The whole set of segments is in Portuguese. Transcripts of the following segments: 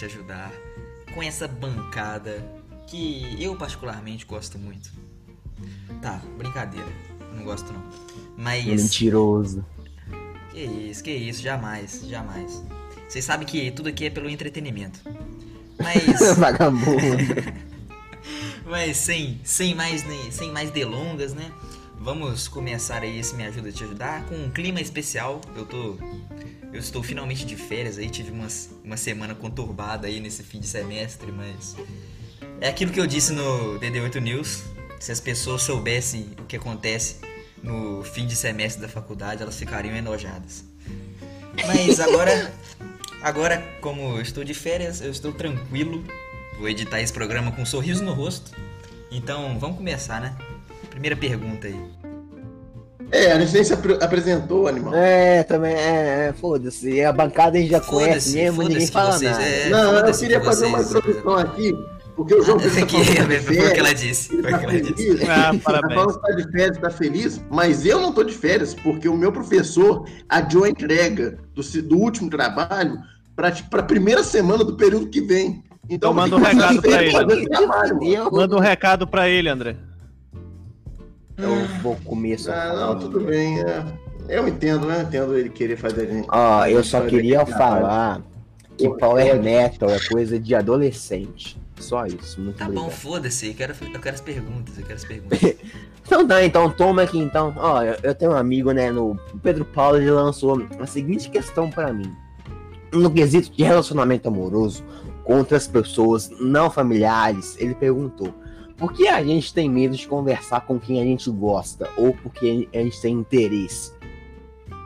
te ajudar com essa bancada que eu particularmente gosto muito. Tá, brincadeira. Não gosto não. Mas. Mentiroso. Que isso, que isso, jamais, jamais. Vocês sabem que tudo aqui é pelo entretenimento. Mas. Vagabundo. Mas sem, sem, mais, sem mais delongas, né? Vamos começar aí esse Me Ajuda a Te Ajudar com um clima especial. Eu tô. Eu estou finalmente de férias aí, tive umas, uma semana conturbada aí nesse fim de semestre, mas. É aquilo que eu disse no DD8 News. Se as pessoas soubessem o que acontece no fim de semestre da faculdade, elas ficariam enojadas. Mas agora. Agora, como eu estou de férias, eu estou tranquilo. Vou editar esse programa com um sorriso no rosto. Então, vamos começar, né? Primeira pergunta aí. É, a gente nem se apre- apresentou, animal. É, também, é, é foda-se. A bancada a gente já conhece mesmo, ninguém fala vocês, nada. é. não, eu queria que fazer uma vocês- introdução aqui, porque o João Ah, Pedro tá que tá de foi o que ela férias, disse. ele Foi o tá que ela disse. feliz, Ah, Tá parabéns. falando que tá de férias, tá feliz, mas eu não tô de férias, porque o meu professor adiou a entrega do, do último trabalho para a primeira semana do período que vem. Então, Então manda um recado pra fazer ele. Manda um recado pra ele, André. Eu vou começar. Ah, não, tudo bem. é. Eu entendo, eu entendo ele querer fazer a gente. Ó, eu só queria falar que Power Metal é coisa de adolescente. Só isso, muito Tá bom, foda-se. Eu quero, eu quero as perguntas, eu quero as perguntas. Então tá, então toma aqui então. Ó, eu, eu tenho um amigo, né, no o Pedro Paulo, ele lançou a seguinte questão pra mim. No quesito de relacionamento amoroso com outras pessoas não familiares, ele perguntou: por que a gente tem medo de conversar com quem a gente gosta ou porque a gente tem interesse?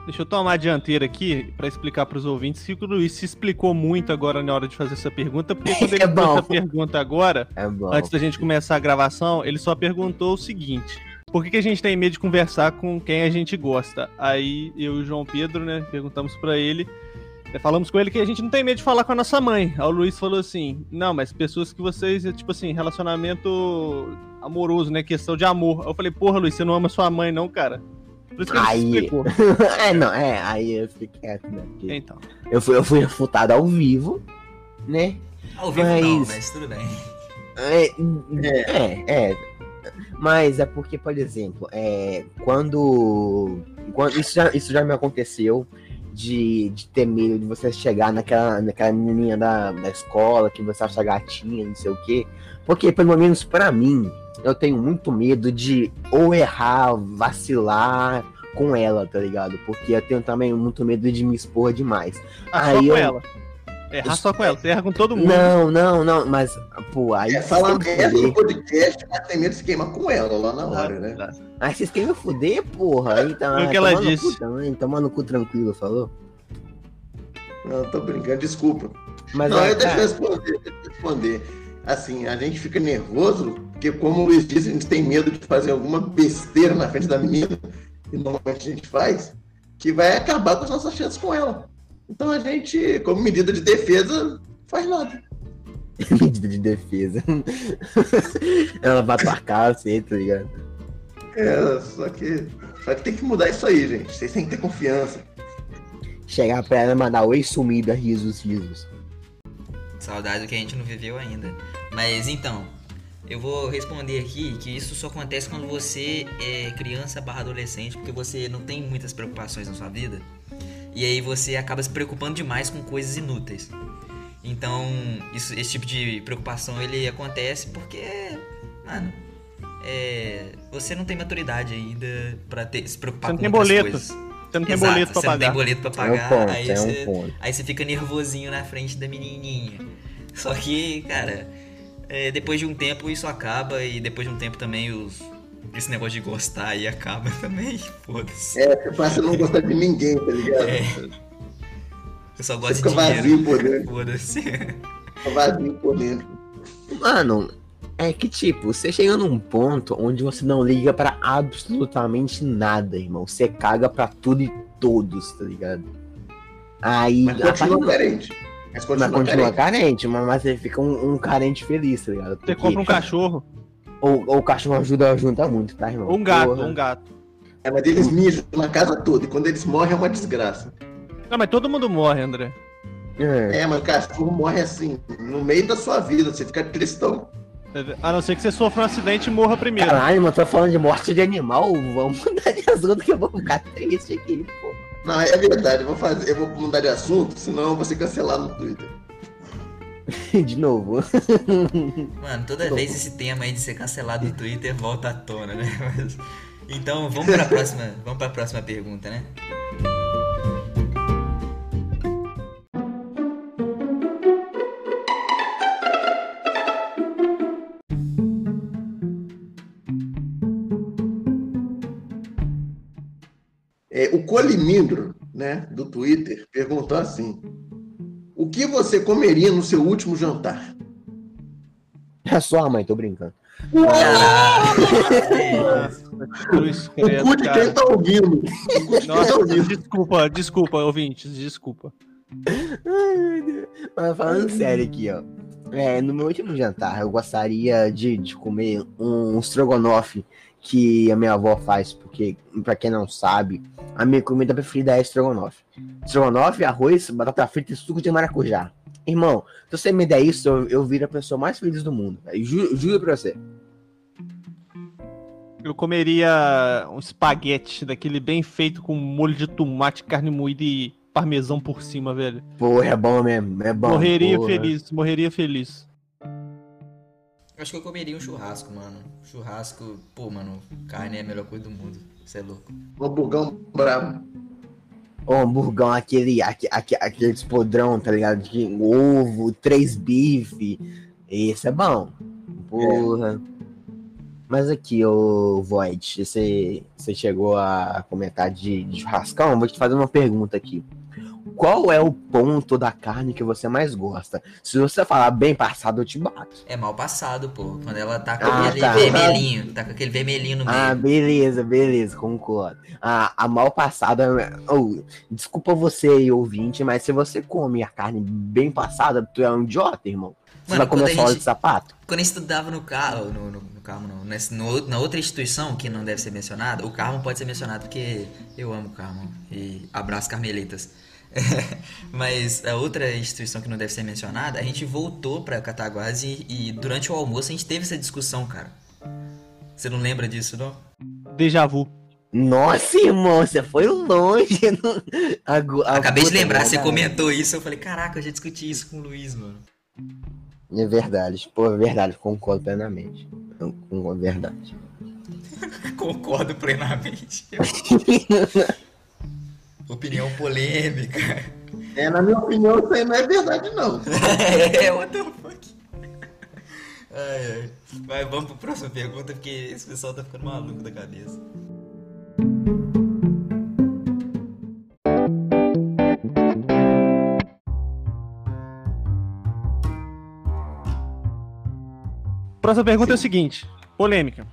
Deixa eu tomar a dianteira aqui pra explicar pros ouvintes que o Luiz se explicou muito agora na hora de fazer essa pergunta, porque quando ele É fez essa pergunta agora, É antes da gente começar a gravação, ele só perguntou o seguinte: por que, que a gente tem medo de conversar com quem a gente gosta? Aí eu e o João Pedro, né, perguntamos pra ele. Né, Falamos com ele que a gente não tem medo de falar com a nossa mãe. Aí o Luiz falou assim: Não, mas pessoas que vocês, é tipo assim, relacionamento amoroso, né? Questão de amor. Aí eu falei: Porra, Luiz, você não ama sua mãe, não, cara? Por isso que ele Aí- explicou. é, não, é, aí eu fiquei quieto, né? porque Então. Eu fui, eu fui refutado ao vivo, né? Ao vivo não, Mas- mas tudo bem. É, é, é. Mas é porque, por exemplo, é, quando, quando isso, já, isso já me aconteceu de, de ter medo de você chegar naquela, naquela menininha da, da escola que você acha gatinha, não sei o quê. Porque, pelo menos pra mim, eu tenho muito medo de ou errar, vacilar com ela, tá ligado? Porque eu tenho também muito medo de me expor demais. Ah, Aí com eu- ela. Errar só com ela. Você erra com todo mundo. Não, não, não, mas, pô, aí. É, fala merda no podcast, mas tem medo de se queimar com ela lá na hora, né? Aí vocês querem me fuder, porra. Aí tá, Foi o que ela disse. Cu, também, toma no cu tranquilo, falou? Não, tô brincando, desculpa. Mas não, é, eu deixa eu responder, deixa eu responder. Assim, a gente fica nervoso, porque como o Luiz disse, a gente tem medo de fazer alguma besteira na frente da menina, e normalmente a gente faz, que vai acabar com as nossas chances com ela. Então a gente, como medida de defesa, faz nada. medida de defesa. Ela vai tua cara, assim, tá ligado? É, só que, só que tem que mudar isso aí, gente. Vocês têm que ter confiança. Chegar pra ela e mandar oi sumida, risos, risos. Saudade que a gente não viveu ainda. Mas então, eu vou responder aqui que isso só acontece quando você é criança barra adolescente, porque você não tem muitas preocupações na sua vida. E aí você acaba se preocupando demais com coisas inúteis. Então, isso- esse tipo de preocupação ele acontece porque, mano, é, você não tem maturidade ainda pra ter, se preocupar Você com boleto. coisas. Você não tem Exato, boleto pra você não tem pagar. boleto pra É pagar, um ponto, aí é você... um ponto. Aí você fica nervosinho na frente da menininha. Só que, cara, é, depois de um tempo isso acaba e depois de um tempo também os, esse negócio de gostar aí acaba também. Foda-se. É, você passa a não gostar de ninguém, tá ligado? É. Eu só Você gosto fica de dinheiro. vazio por dentro. Foda-se. Fica vazio por dentro. Mano, é que tipo, você chega num ponto onde você não liga pra absolutamente nada, irmão. Você caga pra tudo e todos, tá ligado? Aí. Mas continua partir- carente. Mas Mas continua, continua carente. carente, mas, você fica um, um carente feliz, tá ligado? Você Porque- compra um cachorro. Ou, ou o cachorro ajuda, ajuda muito, tá, irmão? Um gato, Porra. um gato. É, mas eles mijam na casa toda. E quando eles morrem é uma desgraça. Não, mas todo mundo morre, André. É. é, mas o cachorro morre assim, no meio da sua vida, você fica tristão. A não ser que você sofra um acidente e morra primeiro. Caralho, mas tô falando de morte de animal, vamos mudar de assunto que eu vou ficar triste aqui, pô. Não, é verdade, eu vou fazer, eu vou mudar de assunto, senão eu vou ser cancelado no Twitter. de novo. Mano, toda vez esse tema aí de ser cancelado no Twitter volta à tona, né? Mas... Então vamos para a próxima, vamos para a próxima pergunta, né? É, o Colimindro, né, do Twitter, perguntou assim: que você comeria no seu último jantar? É sua mãe, tô brincando. o cu de quem tá ouvindo. Nossa, tá ouvindo. desculpa, desculpa, ouvintes, desculpa. Mas falando sério aqui, ó. É, no meu último jantar, eu gostaria de, de comer um estrogonofe que a minha avó faz, porque, pra quem não sabe, a minha comida preferida é estrogonofe. Estrogonofe, arroz, batata frita e suco de maracujá. Irmão, se você me der isso, eu, eu viro a pessoa mais feliz do mundo. Ju, juro pra você. Eu comeria um espaguete daquele bem feito com molho de tomate, carne moída e parmesão por cima, velho. Porra, é bom mesmo, é bom. Morreria porra. feliz, morreria feliz. Acho que eu comeria um churrasco, mano. Churrasco, pô, mano, carne é a melhor coisa do mundo. Você é louco. Um hamburgão bravo. Um hamburgão, aquele, aquele, aquele podrão, tá ligado? De ovo, três bife. Esse é bom. Porra. É. Mas aqui, ô Void, você, você chegou a comentar de, de churrascão? Vou te fazer uma pergunta aqui qual é o ponto da carne que você mais gosta? Se você falar bem passado, eu te bato. É mal passado, pô. Quando ela tá com ah, aquele tá. vermelhinho. Tá com aquele vermelhinho no meio. Ah, beleza, beleza, concordo. Ah, a mal passada. Oh, desculpa você aí, ouvinte, mas se você come a carne bem passada, tu é um idiota, irmão. Você Mano, vai comer solo de sapato? Quando eu estudava no carro, no, no, no carro não, nesse, no, na outra instituição que não deve ser mencionada, o Carmo pode ser mencionado porque eu amo o Carmo. E abraço Carmelitas. Mas a outra instituição que não deve ser mencionada, a gente voltou pra Cataguases e, e durante o almoço a gente teve essa discussão, cara. Você não lembra disso, não? Déjà vu. Nossa, irmão, você foi longe. A, a Acabei de lembrar, você comentou isso, eu falei, caraca, eu já discuti isso com o Luiz, mano. É verdade, pô, é verdade, concordo plenamente. É verdade. concordo plenamente. Opinião polêmica. É, na minha opinião, isso aí não é verdade, não. é, what the fuck? Ai, ai. Vai, vamos pro próxima pergunta, porque esse pessoal tá ficando maluco da cabeça. Próxima pergunta Sim. é o seguinte: polêmica.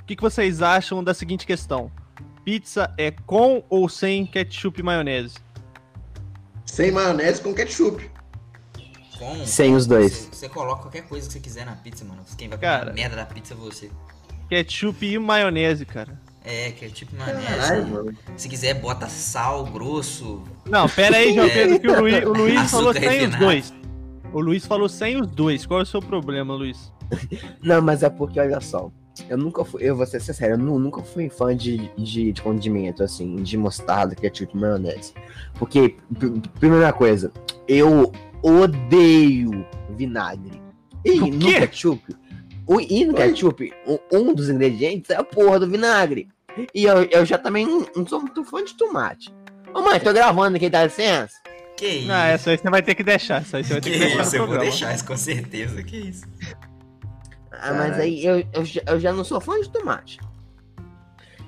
O que, que vocês acham da seguinte questão? Pizza é com ou sem ketchup e maionese? Sem maionese com ketchup. Com, sem os dois. Você, você, coloca qualquer coisa que você quiser na pizza, mano. Quem vai cara, comer merda da pizza é você. Ketchup e maionese, cara. É, ketchup e maionese. Caralho, Se quiser, bota sal grosso. Não, pera aí, João Pedro, que o Luiz, o Luiz falou sem refinado. os dois. O Luiz falou sem os dois. Qual é o seu problema, Luiz? Não, mas é porque, olha só. Eu nunca fui, eu vou ser sincero, eu nunca fui fã de, de, de condimento, assim, de mostarda, ketchup, maionese. Porque, primeira coisa, eu odeio vinagre. E no ketchup, o, e no ketchup, um dos ingredientes é a porra do vinagre. E eu, eu já também não, não sou muito fã de tomate. Ô mãe, tô gravando aqui, dá licença? Que isso? Não, essa aí você vai ter que deixar. Essa aí você vai ter que, que deixar. Isso, eu vou deixar isso com certeza. Que isso? Ah, mas aí eu, eu, eu, já não sou fã de tomate.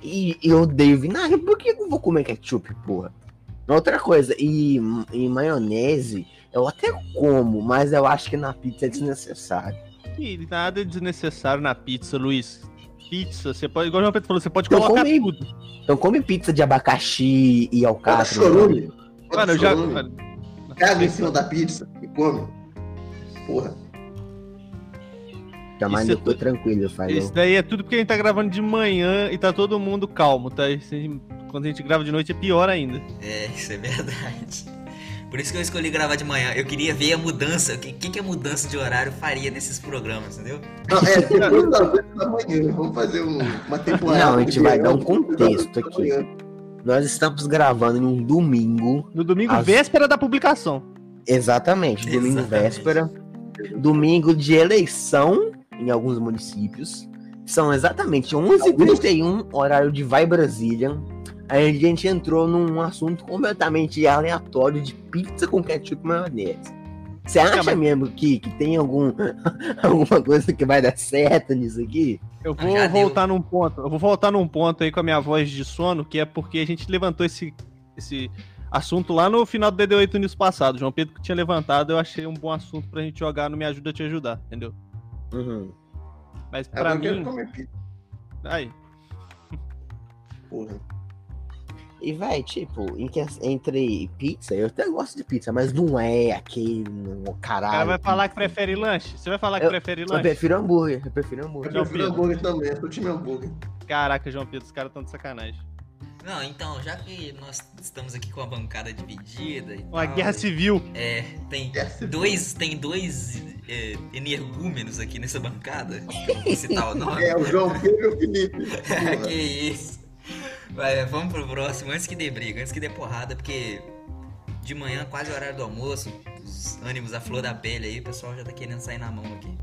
E, e eu odeio vinagre. Por que eu vou comer ketchup, porra? Outra coisa, e, e maionese, eu até como, mas eu acho que na pizza é desnecessário. E nada é desnecessário na pizza, Luiz. Pizza, você pode, igual o João Pedro falou, você pode então colocar come, tudo. Então come pizza de abacaxi e alcatra. Chorume. Mano, eu já. Caga em cima da pizza e come. Porra. Tá mais do tranquilo, falou. Isso daí é tudo porque a gente tá gravando de manhã e tá todo mundo calmo, tá? quando a gente grava de noite é pior ainda. É, isso é verdade. Por isso que eu escolhi gravar de manhã. Eu queria ver a mudança, o que, que, a mudança de horário faria nesses programas, entendeu? Não, é, depois da, manhã, vamos fazer um, uma temporada. Não, a gente vai dar um contexto aqui. Nós estamos gravando em um domingo. No domingo, às... véspera da publicação. Exatamente, domingo Exatamente. véspera. Domingo de eleição em alguns municípios. São exatamente 11h31, horário de Vai Brasília. Aí a gente entrou num assunto completamente aleatório de pizza com ketchup e maionese. Você acha mas... mesmo que, que tem algum, alguma coisa que vai dar certo nisso aqui? Eu vou Já voltar deu. num ponto. Eu vou voltar num ponto aí com a minha voz de sono, que é porque a gente levantou esse, esse assunto lá no final do DD8 News passado. João Pedro que tinha levantado, eu achei um bom assunto pra gente jogar no Me Ajuda a Te Ajudar, entendeu? Uhum. Mas é, pra eu mim. Comer pizza. Aí. Porra. E vai, tipo, entre pizza, eu até gosto de pizza, mas não é aquele caralho. O cara vai falar que prefere lanche? Você vai falar que eu, prefere lanche? Eu prefiro hambúrguer, eu prefiro hambúrguer. Eu prefiro hambúrguer também, eu time hambúrguer. Caraca, João Pedro, os caras estão de sacanagem. Não, então, já que nós estamos aqui com a bancada dividida. Uma tal, guerra civil. É, tem dois, tem dois é, energúmenos aqui nessa bancada. Vou citar o nome. É, o João Pedro e o Felipe. que isso. Vai, vamos pro próximo, antes que dê briga, antes que dê porrada, porque de manhã, quase o horário do almoço, os ânimos à flor da pele aí, o pessoal já tá querendo sair na mão aqui.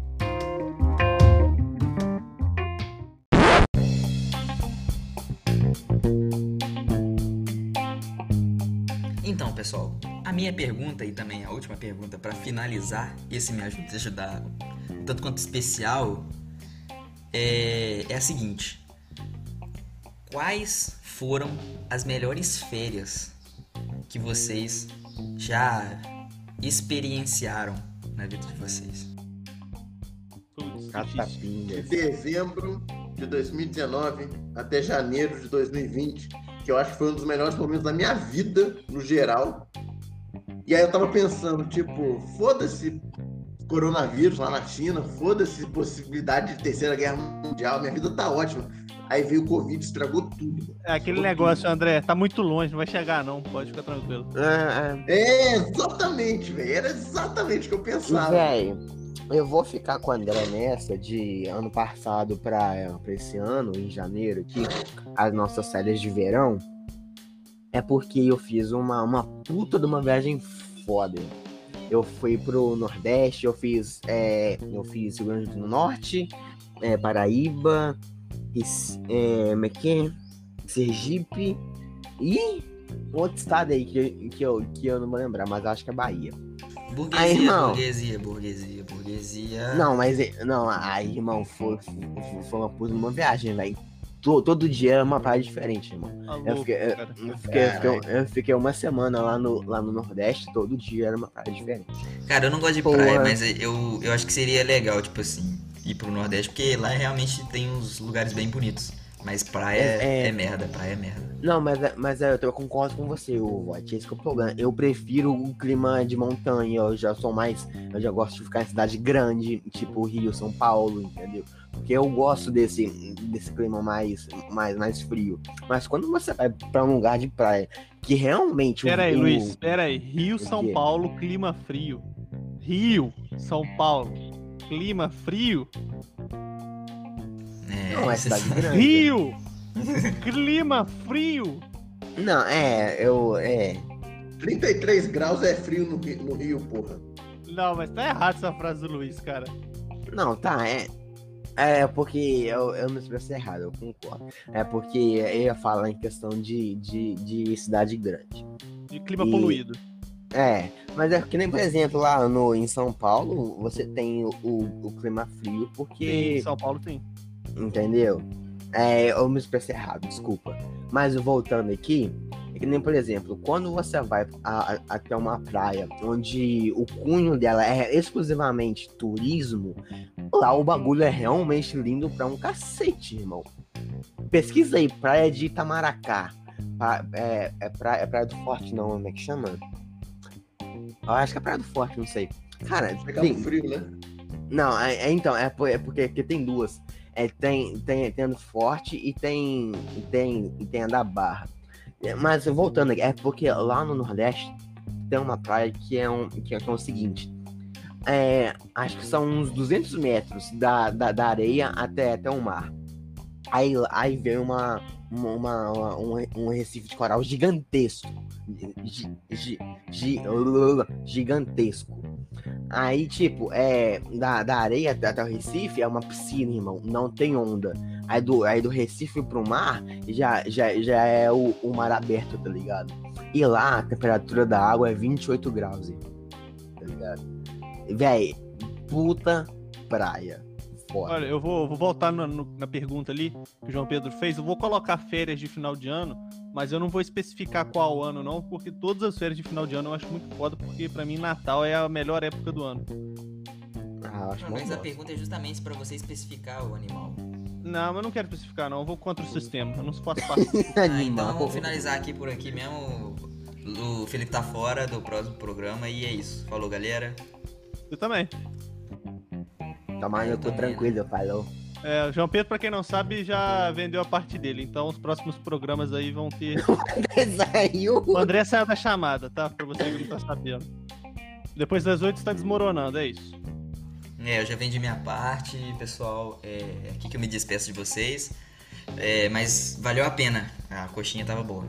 Pessoal, a minha pergunta e também a última pergunta para finalizar esse me ajuda a ajudar tanto quanto especial é, é a seguinte: quais foram as melhores férias que vocês já experienciaram na vida de vocês? De dezembro de 2019 até janeiro de 2020 que eu acho que foi um dos melhores momentos da minha vida, no geral. E aí eu tava pensando, tipo, foda-se coronavírus lá na China, foda-se possibilidade de terceira guerra mundial, minha vida tá ótima. Aí veio o Covid, estragou tudo. É aquele estragou negócio, tudo. André, tá muito longe, não vai chegar não, pode ficar tranquilo. É, é. é exatamente, velho, era exatamente o que eu pensava. Velho, eu vou ficar com o André nessa de ano passado para esse ano, em janeiro, aqui, as nossas férias de verão. É porque eu fiz uma, uma puta de uma viagem foda. Eu fui pro Nordeste, eu fiz. É, eu fiz Rio Grande do Norte, é, Paraíba, é, Mequém, é Sergipe e outro estado aí que, que, eu, que eu não vou lembrar, mas acho que é Bahia. Burguesia, aí, irmão, burguesia, burguesia, burguesia. Não, mas não, aí, irmão, foi, foi, foi uma puta uma viagem, velho. Todo, todo dia era uma praia diferente, irmão. Eu, fiquei, eu, eu, fiquei, eu, fiquei, eu, fiquei, uma semana lá no, lá no Nordeste, todo dia era uma praia diferente. Cara, eu não gosto de Porra. praia, mas eu, eu acho que seria legal, tipo assim, ir pro Nordeste, porque lá realmente tem uns lugares bem bonitos. Mas praia é, é, é merda, praia é merda. Não, mas, é, mas é, eu concordo com você, o. Esse é o problema. Eu prefiro o clima de montanha. Eu já sou mais. Eu já gosto de ficar em cidade grande, tipo Rio, São Paulo, entendeu? Porque eu gosto desse, desse clima mais, mais, mais frio. Mas quando você vai pra um lugar de praia que realmente. Pera aí, Luiz, pera aí. Rio, São Paulo, clima frio. Rio, São Paulo, clima frio. É, não é cidade grande. Rio! Clima frio! Não, é, eu. É. 33 graus é frio no, no Rio, porra. Não, mas tá errado essa frase do Luiz, cara. Não, tá, é. É porque eu, eu me expressei errado, eu concordo. É porque eu ia falar em questão de, de, de cidade grande. De clima e... poluído. É, mas é que nem, por exemplo, lá no, em São Paulo, você tem o, o, o clima frio, porque. Sim, em São Paulo tem. Entendeu? É, eu me expressei errado, desculpa. Mas voltando aqui, é que nem, por exemplo, quando você vai a, a, até uma praia onde o cunho dela é exclusivamente turismo, lá o bagulho é realmente lindo pra um cacete, irmão. Pesquisa aí, praia de Itamaracá. Pra, é, é, praia, é praia do Forte, não, como é que chama? Eu acho que é praia do Forte, não sei. Cara, tem... frio, né? Não, é, é, então, é, é porque, porque tem duas. É, tem, tem, tem forte e tem, tem, tem a da barra. É, mas voltando é porque lá no Nordeste tem uma praia que é, um, que é, que é o seguinte. É, acho que são uns 200 metros da, da, da areia até, até o mar. Aí, aí vem uma, uma, uma um, um, recife de coral gigantesco. G, g, gigantesco. Aí, tipo, é, da, da areia até o Recife é uma piscina, irmão. Não tem onda. Aí do, aí do Recife pro mar já, já, já é o, o mar aberto, tá ligado? E lá a temperatura da água é 28 graus. Tá ligado? Véi, puta praia. Foda. Olha, eu vou, vou voltar no, na pergunta ali que o João Pedro fez. Eu vou colocar férias de final de ano, mas eu não vou especificar qual ano, não, porque todas as férias de final de ano eu acho muito foda, porque para mim Natal é a melhor época do ano. Ah, acho não, mas a pergunta é justamente para você especificar o animal. Não, eu não quero especificar, não. Eu vou contra o sistema. Eu não faço parte. ah, então vamos finalizar aqui por aqui mesmo. O Felipe tá fora do próximo programa e é isso. Falou, galera. Eu também. Toma eu tô tranquilo, falou. É, o João Pedro, pra quem não sabe, já vendeu a parte dele. Então os próximos programas aí vão ter. saiu. O André saiu da chamada, tá? Pra você que não tá sabendo. Depois das oito está desmoronando, é isso. É, eu já vendi minha parte, pessoal. É, é aqui que eu me despeço de vocês. É, mas valeu a pena. A coxinha tava boa.